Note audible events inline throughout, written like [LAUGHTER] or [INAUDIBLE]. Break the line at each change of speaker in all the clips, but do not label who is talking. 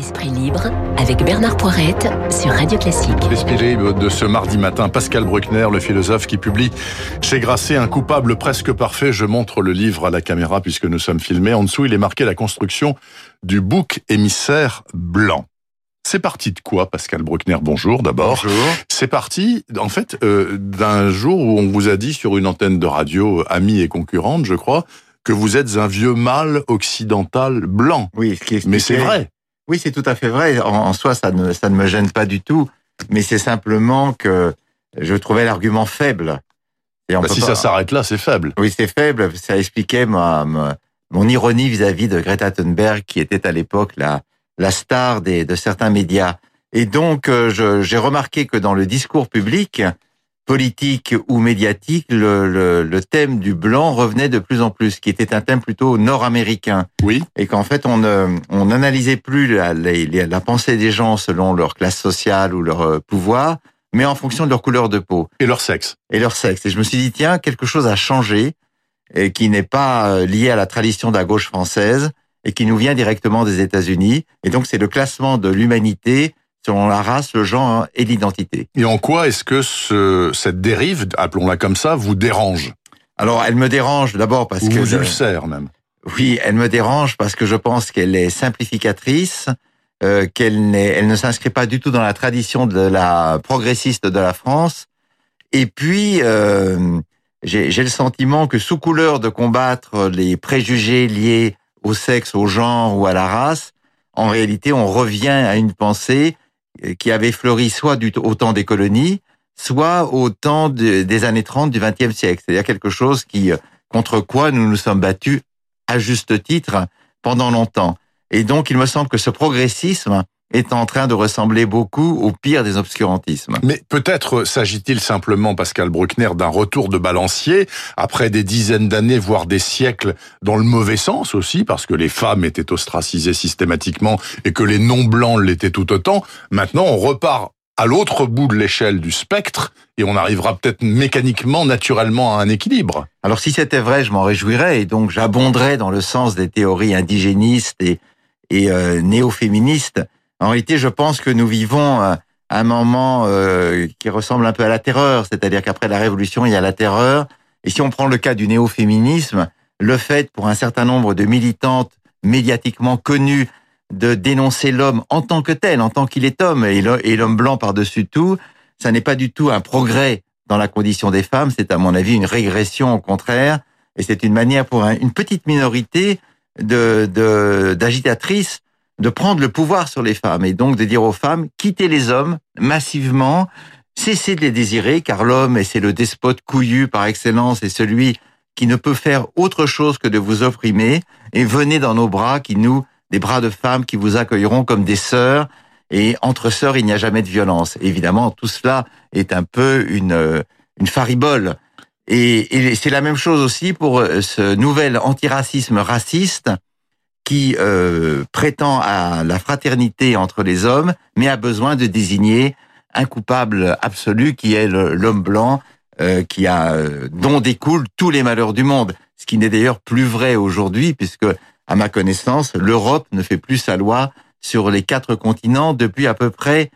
Esprit libre avec Bernard Poirette sur Radio Classique.
Esprit libre de ce mardi matin, Pascal Bruckner, le philosophe qui publie chez Grasset un coupable presque parfait. Je montre le livre à la caméra puisque nous sommes filmés. En dessous, il est marqué la construction du bouc émissaire blanc. C'est parti de quoi, Pascal Bruckner? Bonjour d'abord.
Bonjour.
C'est parti, en fait, euh, d'un jour où on vous a dit sur une antenne de radio, amie et concurrente, je crois, que vous êtes un vieux mâle occidental blanc.
Oui, ce qui est
Mais c'est vrai.
Oui, c'est tout à fait vrai. En, en, soi, ça ne, ça ne me gêne pas du tout. Mais c'est simplement que je trouvais l'argument faible.
Et on bah si pas... ça s'arrête là, c'est faible.
Oui, c'est faible. Ça expliquait ma, ma mon ironie vis-à-vis -vis de Greta Thunberg, qui était à l'époque la, la star des, de certains médias. Et donc, euh, j'ai remarqué que dans le discours public, politique ou médiatique, le, le, le, thème du blanc revenait de plus en plus, qui était un thème plutôt nord-américain.
Oui.
Et qu'en fait, on on n'analysait plus la, la, la, pensée des gens selon leur classe sociale ou leur euh, pouvoir, mais en fonction de leur couleur de peau.
Et leur sexe.
Et leur sexe. Et je me suis dit, tiens, quelque chose a changé, et qui n'est pas euh, lié à la tradition de la gauche française, et qui nous vient directement des États-Unis. Et donc, c'est le classement de l'humanité selon la race, le genre et l'identité.
Et en quoi est-ce que ce, cette dérive, appelons-la comme ça, vous dérange?
Alors, elle me dérange d'abord parce
Ou
que...
vous ulcère même.
Oui, elle me dérange parce que je pense qu'elle est simplificatrice, euh, qu'elle elle ne s'inscrit pas du tout dans la tradition de la progressiste de la France. Et puis, euh, j'ai le sentiment que sous couleur de combattre les préjugés liés au sexe, au genre ou à la race, en réalité, on revient à une pensée qui avait fleuri soit au temps des colonies, soit au temps de, des années 30 du XXe siècle. C'est-à-dire quelque chose qui, contre quoi nous nous sommes battus à juste titre pendant longtemps. Et donc, il me semble que ce progressisme est en train de ressembler beaucoup au pire des obscurantismes.
Mais peut-être s'agit-il simplement, Pascal Bruckner, d'un retour de balancier après des dizaines d'années, voire des siècles, dans le mauvais sens aussi, parce que les femmes étaient ostracisées systématiquement et que les non-blancs l'étaient tout autant. Maintenant, on repart à l'autre bout de l'échelle du spectre et on arrivera peut-être mécaniquement, naturellement à un équilibre.
Alors si c'était vrai, je m'en réjouirais et donc j'abonderais dans le sens des théories indigénistes et, et euh, néo-féministes en réalité, je pense que nous vivons un moment euh, qui ressemble un peu à la terreur, c'est-à-dire qu'après la Révolution, il y a la terreur. Et si on prend le cas du néo-féminisme, le fait pour un certain nombre de militantes médiatiquement connues de dénoncer l'homme en tant que tel, en tant qu'il est homme, et l'homme blanc par-dessus tout, ça n'est pas du tout un progrès dans la condition des femmes, c'est à mon avis une régression au contraire, et c'est une manière pour une petite minorité de d'agitatrices de prendre le pouvoir sur les femmes et donc de dire aux femmes quittez les hommes massivement, cessez de les désirer car l'homme et c'est le despote couillu par excellence et celui qui ne peut faire autre chose que de vous opprimer et venez dans nos bras qui nous des bras de femmes qui vous accueilleront comme des sœurs et entre sœurs il n'y a jamais de violence. évidemment tout cela est un peu une une faribole et, et c'est la même chose aussi pour ce nouvel antiracisme raciste qui euh, prétend à la fraternité entre les hommes, mais a besoin de désigner un coupable absolu qui est l'homme blanc, euh, qui a euh, dont découlent tous les malheurs du monde. Ce qui n'est d'ailleurs plus vrai aujourd'hui, puisque à ma connaissance, l'Europe ne fait plus sa loi sur les quatre continents depuis à peu près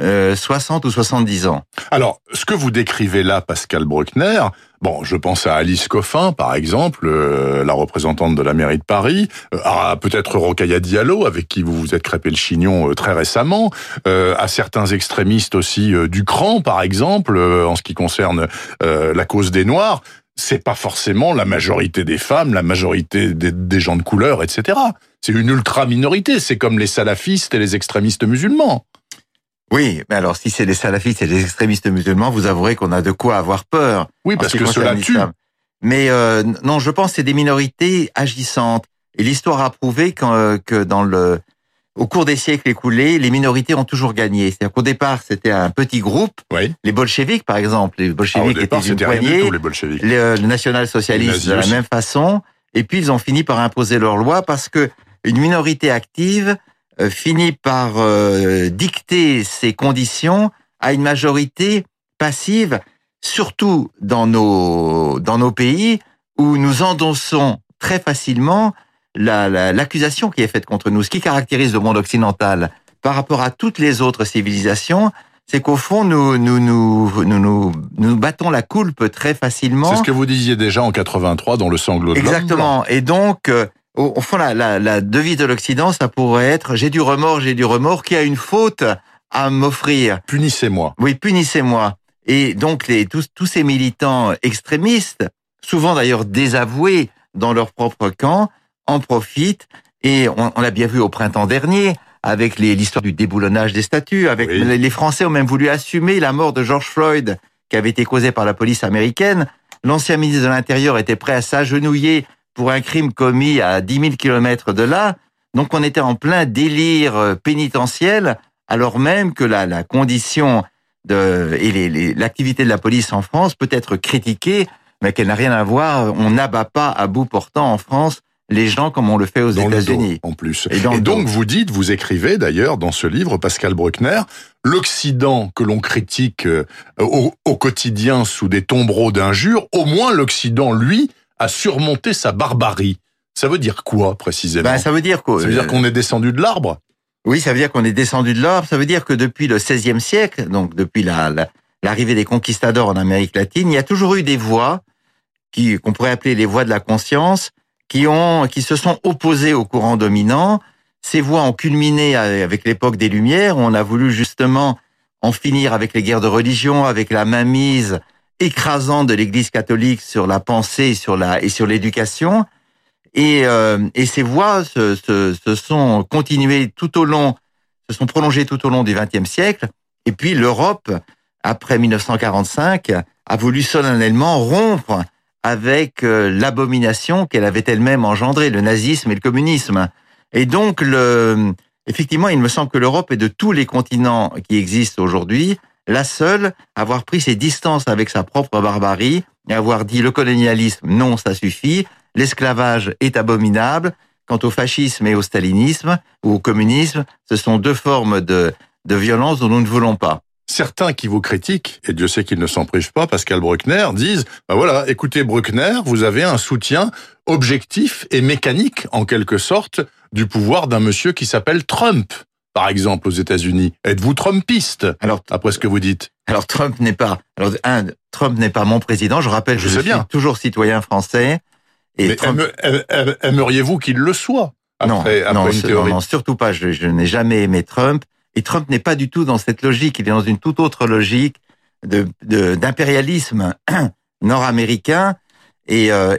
60 ou 70 ans.
Alors, ce que vous décrivez là, Pascal Bruckner, bon, je pense à Alice Coffin, par exemple, euh, la représentante de la mairie de Paris, euh, à peut-être Rokhaya Diallo, avec qui vous vous êtes crêpé le chignon euh, très récemment, à certains extrémistes aussi du cran, par exemple, en ce qui concerne la cause des Noirs. C'est pas forcément la majorité des femmes, la majorité des, des gens de couleur, etc. C'est une ultra minorité. C'est comme les salafistes et les extrémistes musulmans.
Oui, mais alors si c'est les salafistes et les extrémistes musulmans, vous avouerez qu'on a de quoi avoir peur.
Oui, parce que cela tue.
Mais euh, non, je pense que c'est des minorités agissantes. Et l'histoire a prouvé que, euh, que dans le, au cours des siècles écoulés, les minorités ont toujours gagné. C'est-à-dire qu'au départ, c'était un petit groupe.
Oui.
Les bolcheviks, par exemple, les bolcheviks
ah, départ,
étaient une
poignée. Tout, les bolcheviks.
Le, le national-socialiste de la même façon. Et puis ils ont fini par imposer leur loi parce que une minorité active finit par euh, dicter ces conditions à une majorité passive, surtout dans nos dans nos pays où nous endossons très facilement l'accusation qui est faite contre nous. Ce qui caractérise le monde occidental par rapport à toutes les autres civilisations, c'est qu'au fond, nous nous, nous, nous, nous, nous battons la coulpe très facilement.
C'est ce que vous disiez déjà en 83 dans le sanglot de
Exactement. Et donc, euh, au, fond, la, la, la devise de l'Occident, ça pourrait être « j'ai du remords, j'ai du remords, qui a une faute à m'offrir ».
Punissez-moi.
Oui, punissez-moi. Et donc, les, tous, tous ces militants extrémistes, souvent d'ailleurs désavoués dans leur propre camp, en profitent. Et on, on l'a bien vu au printemps dernier, avec l'histoire du déboulonnage des statues, avec les Français ont même voulu assumer la mort de George Floyd qui avait été causée par la police américaine. L'ancien ministre de l'Intérieur était prêt à s'agenouiller pour un crime commis à 10 000 kilomètres de là. Donc on était en plein délire euh, pénitentiel, alors même que la, la condition de, et l'activité de la police en France peut être critiquée, mais qu'elle n'a rien à voir. On n'abat pas à bout portant en France les gens comme on le fait aux États-Unis.
En plus. Et, donc vous dites, vous écrivez d'ailleurs dans ce livre, Pascal Bruckner, l'Occident que l'on critique euh, au, quotidien sous des tombereaux d'injures, au moins l'Occident, lui, a surmonté sa barbarie. Ça veut dire quoi précisément
ben, Ça veut dire
Ça veut dire qu'on est descendu de l'arbre
Oui, ça veut dire qu'on est descendu de l'arbre. Ça veut dire que depuis le XVIe siècle, donc depuis la, l'arrivée des conquistadors en Amérique latine, il y a toujours eu des voix qui qu'on pourrait appeler les voix de la conscience, qui ont, qui se sont opposés au courant dominant. Ces voix ont culminé avec l'époque des Lumières. Où on a voulu justement en finir avec les guerres de religion, avec la mainmise écrasante de l'Église catholique sur la pensée, sur la et sur l'éducation. Et, euh, et ces voix se, se, se, sont continuées tout au long, se sont prolongées tout au long du XXe siècle. Et puis l'Europe, après 1945, a voulu solennellement rompre avec euh, l'abomination qu'elle avait elle-même engendrée, le nazisme et le communisme. Et donc, le, effectivement, il me semble que l'Europe est de tous les continents qui existent aujourd'hui, la seule à avoir pris ses distances avec sa propre barbarie et avoir dit le colonialisme, non, ça suffit, l'esclavage est abominable. Quant au fascisme et au stalinisme ou au communisme, ce sont deux formes de, de violence dont nous ne voulons pas
certains qui vous critiquent, et Dieu sait qu'ils ne s'en privent pas, Pascal Bruckner, disent, bah voilà, écoutez Bruckner, vous avez un soutien objectif et mécanique, en quelque sorte, du pouvoir d'un monsieur qui s'appelle Trump, par exemple, aux États-Unis. Êtes-vous Trumpiste Alors, après ce que vous dites?
Alors, Trump n'est pas, alors, un, Trump n'est pas mon président. Je rappelle, je, je suis toujours citoyen français.
Et aimeriez-vous qu'il le soit après,
non,
après
non, surtout pas. je n'ai jamais aimé Trump. Et Trump n'est pas du tout dans cette logique, il est dans une toute autre logique d'impérialisme [CLEARS THROAT] nord-américain. Et, euh,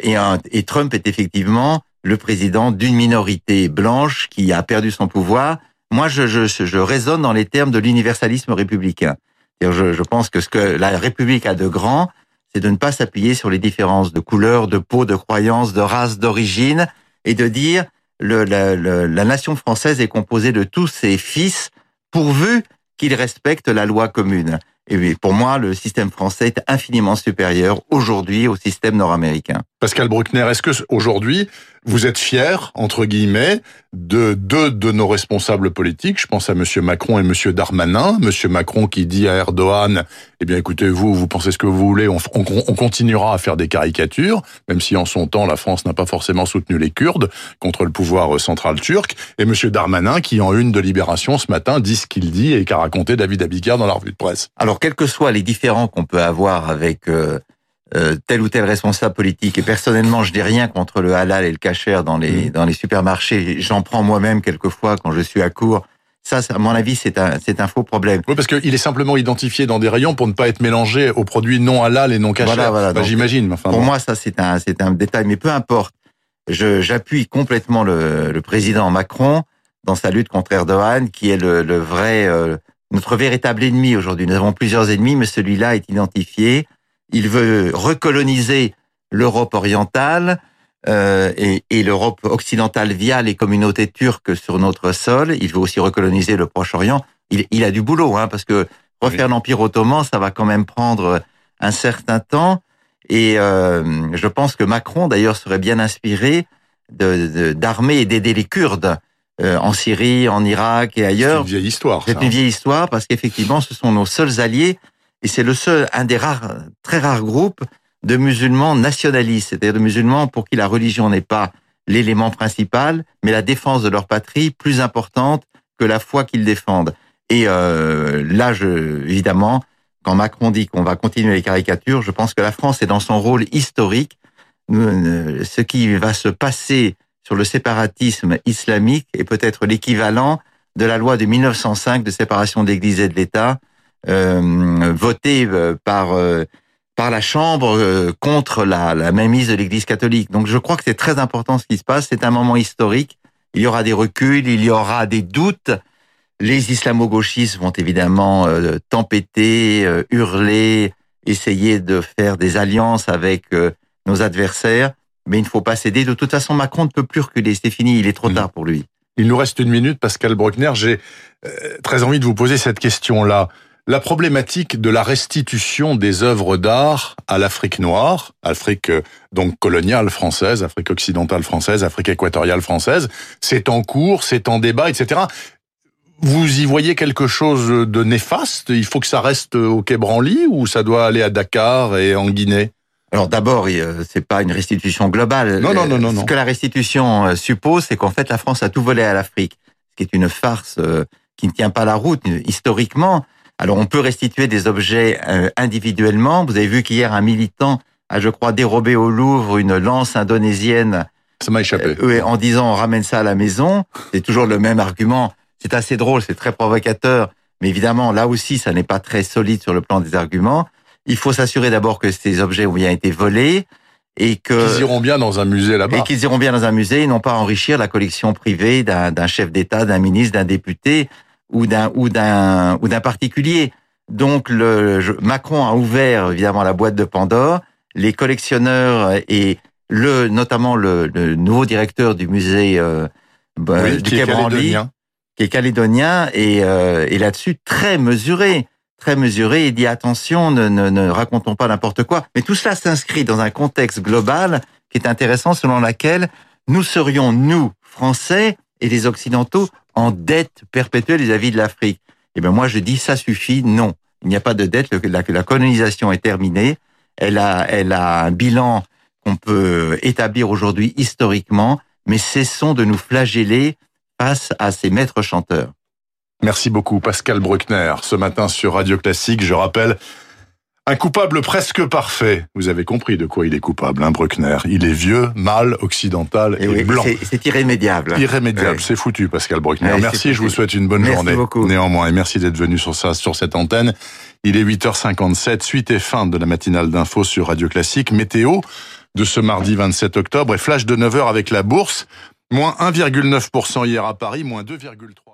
et, Trump est effectivement le président d'une minorité blanche qui a perdu son pouvoir. Moi, je, je, je raisonne dans les termes de l'universalisme républicain. Je, je pense que ce que la République a de grand, c'est de ne pas s'appuyer sur les différences de couleur, de peau, de croyance, de race, d'origine, et de dire le, la, la, nation française est composée de tous ses fils pourvu qu'il respecte la loi commune. Et pour moi, le système français est infiniment supérieur aujourd'hui au système nord-américain.
Pascal Bruckner, est-ce que aujourd'hui vous êtes fier, entre guillemets, de deux de nos responsables politiques. Je pense à Monsieur Macron et Monsieur Darmanin. Monsieur Macron qui dit à Erdogan, eh bien, écoutez, vous, vous pensez ce que vous voulez, on, on, on continuera à faire des caricatures, même si en son temps, la France n'a pas forcément soutenu les Kurdes contre le pouvoir central turc. Et Monsieur Darmanin qui, en une de Libération ce matin, dit ce qu'il dit et qu'a raconté David Abicard dans la revue de presse.
Alors, quels que soient les différends qu'on peut avoir avec euh, euh, tel ou tel responsable politique. Et personnellement, je dis rien contre le halal et le kasher dans les mmh. dans les supermarchés. J'en prends moi-même quelquefois quand je suis à court. Ça, à mon avis, c'est un c'est un faux problème.
Oui, parce qu'il est simplement identifié dans des rayons pour ne pas être mélangé aux produits non halal et non kasher. Voilà, voilà. J'imagine.
Enfin, pour moi, ça c'est un c'est un détail, mais peu importe. Je j'appuie complètement le, le président Macron dans sa lutte contre Erdogan, qui est le, le vrai euh, notre véritable ennemi aujourd'hui. Nous avons plusieurs ennemis, mais celui-là est identifié il veut recoloniser l'Europe orientale euh, et, et l'Europe occidentale via les communautés turques sur notre sol. Il veut aussi recoloniser le Proche-Orient. Il, il, a du boulot, hein, parce que refaire l'Empire ottoman, ça va quand même prendre un certain temps. Et euh, je pense que Macron, d'ailleurs, serait bien inspiré d'armer de, et d'aider les Kurdes euh, en Syrie, en Irak et ailleurs.
C'est une vieille histoire.
C'est une vieille histoire parce qu'effectivement, ce sont nos seuls alliés et c'est le seul, un des rares, très rares groupes de musulmans nationalistes, c'est-à-dire de musulmans pour qui la religion n'est pas l'élément principal, mais la défense de leur patrie plus importante que la foi qu'ils défendent. Et euh, là, je, évidemment, quand Macron dit qu'on va continuer les caricatures, je pense que la France est dans son rôle historique. Euh, ce qui va se passer sur le séparatisme islamique est peut-être l'équivalent de la loi de 1905 de séparation de l'Église et de l'État, votée euh, par euh, par la Chambre contre la, la mainmise de l'Église catholique. Donc je crois que c'est très important ce qui se passe. C'est un moment historique. Il y aura des reculs, il y aura des doutes. Les islamo-gauchistes vont évidemment tempêter, hurler, essayer de faire des alliances avec nos adversaires, mais il ne faut pas céder. De toute façon, Macron ne peut plus reculer. C'est fini, il est trop mmh. tard pour lui.
Il nous reste une minute, Pascal Bruckner. J'ai euh, très envie de vous poser cette question-là. La problématique de la restitution des œuvres d'art à l'Afrique noire, Afrique euh, donc coloniale française, Afrique occidentale française, Afrique équatoriale française, c'est en cours, c'est en débat, etc. Vous y voyez quelque chose de néfaste? Il faut que ça reste au Quai Branly ou ça doit aller à Dakar et en Guinée?
Alors d'abord, c'est pas une restitution globale.
Non, non, non, non.
Ce que la restitution euh, suppose, c'est qu'en fait, la France a tout volé à l'Afrique, ce qui est une farce euh, qui ne tient pas la route historiquement. Alors on peut restituer des objets euh, individuellement. Vous avez vu qu'hier un militant a, je crois, dérobé au Louvre une lance indonésienne.
Ça m'a échappé.
en disant on ramène ça à la maison. C'est toujours le même argument. C'est assez drôle, c'est très provocateur. Mais évidemment, là aussi, ça n'est pas très solide sur le plan des arguments. Il faut s'assurer d'abord que ces objets ont bien été volés et que
qu'ils iront bien dans un musée là-bas.
Et qu'ils iront bien dans un musée et non pas enrichir la collection privée d'un chef d'État, d'un ministre, d'un député ou d'un ou d'un ou d'un particulier. Donc le Macron a ouvert évidemment la boîte de Pandore. Les collectionneurs et le notamment le, nouveau directeur du musée euh,
bah, du Quai Branly,
qui est calédonien et, euh, et là-dessus très mesuré très mesuré et dit attention, ne, ne, ne racontons pas n'importe quoi. Mais tout cela s'inscrit dans un contexte global qui est intéressant selon laquelle nous serions, nous, Français et les Occidentaux, en dette perpétuelle vis-à-vis de l'Afrique. Eh bien moi je dis ça suffit, non. Il n'y a pas de dette, la, la colonisation est terminée. Elle a, elle a un bilan qu'on peut établir aujourd'hui historiquement, mais cessons de nous flageller face à ces maîtres chanteurs.
Merci beaucoup Pascal Bruckner. Ce matin sur Radio Classique, je rappelle, un coupable presque parfait. Vous avez compris de quoi il est coupable, hein, Bruckner. Il est vieux, mâle, occidental et, blanc.
C'est irrémédiable.
Irrémédiable, c'est foutu, Pascal Bruckner. merci, je vous souhaite une bonne journée.
Beaucoup.
Néanmoins, et merci d'être venu sur ça, sur cette antenne. Il est 8h57, suite et fin de la matinale d'info sur Radio Classique. Météo de ce mardi 27 octobre et flash de 9h avec la bourse. Moins 1,9% hier à Paris, moins 2,3%.